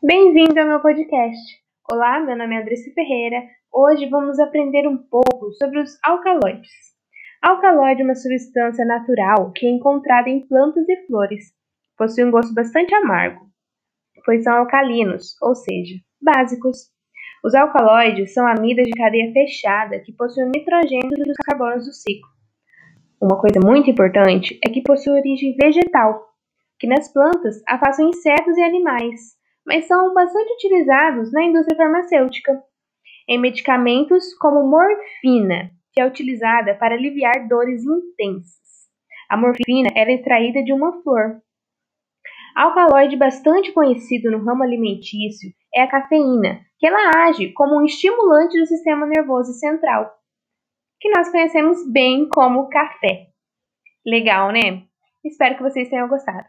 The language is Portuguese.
Bem-vindo ao meu podcast. Olá, meu nome é Andressa Ferreira. Hoje vamos aprender um pouco sobre os alcaloides. Alcaloide é uma substância natural que é encontrada em plantas e flores. Possui um gosto bastante amargo, pois são alcalinos, ou seja, básicos. Os alcaloides são amidas de cadeia fechada que possuem nitrogênio dos carbonos do ciclo. Uma coisa muito importante é que possui origem vegetal, que nas plantas afastam insetos e animais, mas são bastante utilizados na indústria farmacêutica, em medicamentos como morfina, que é utilizada para aliviar dores intensas. A morfina é extraída de uma flor. Alcaloide bastante conhecido no ramo alimentício é a cafeína, que ela age como um estimulante do sistema nervoso central, que nós conhecemos bem como café. Legal, né? Espero que vocês tenham gostado.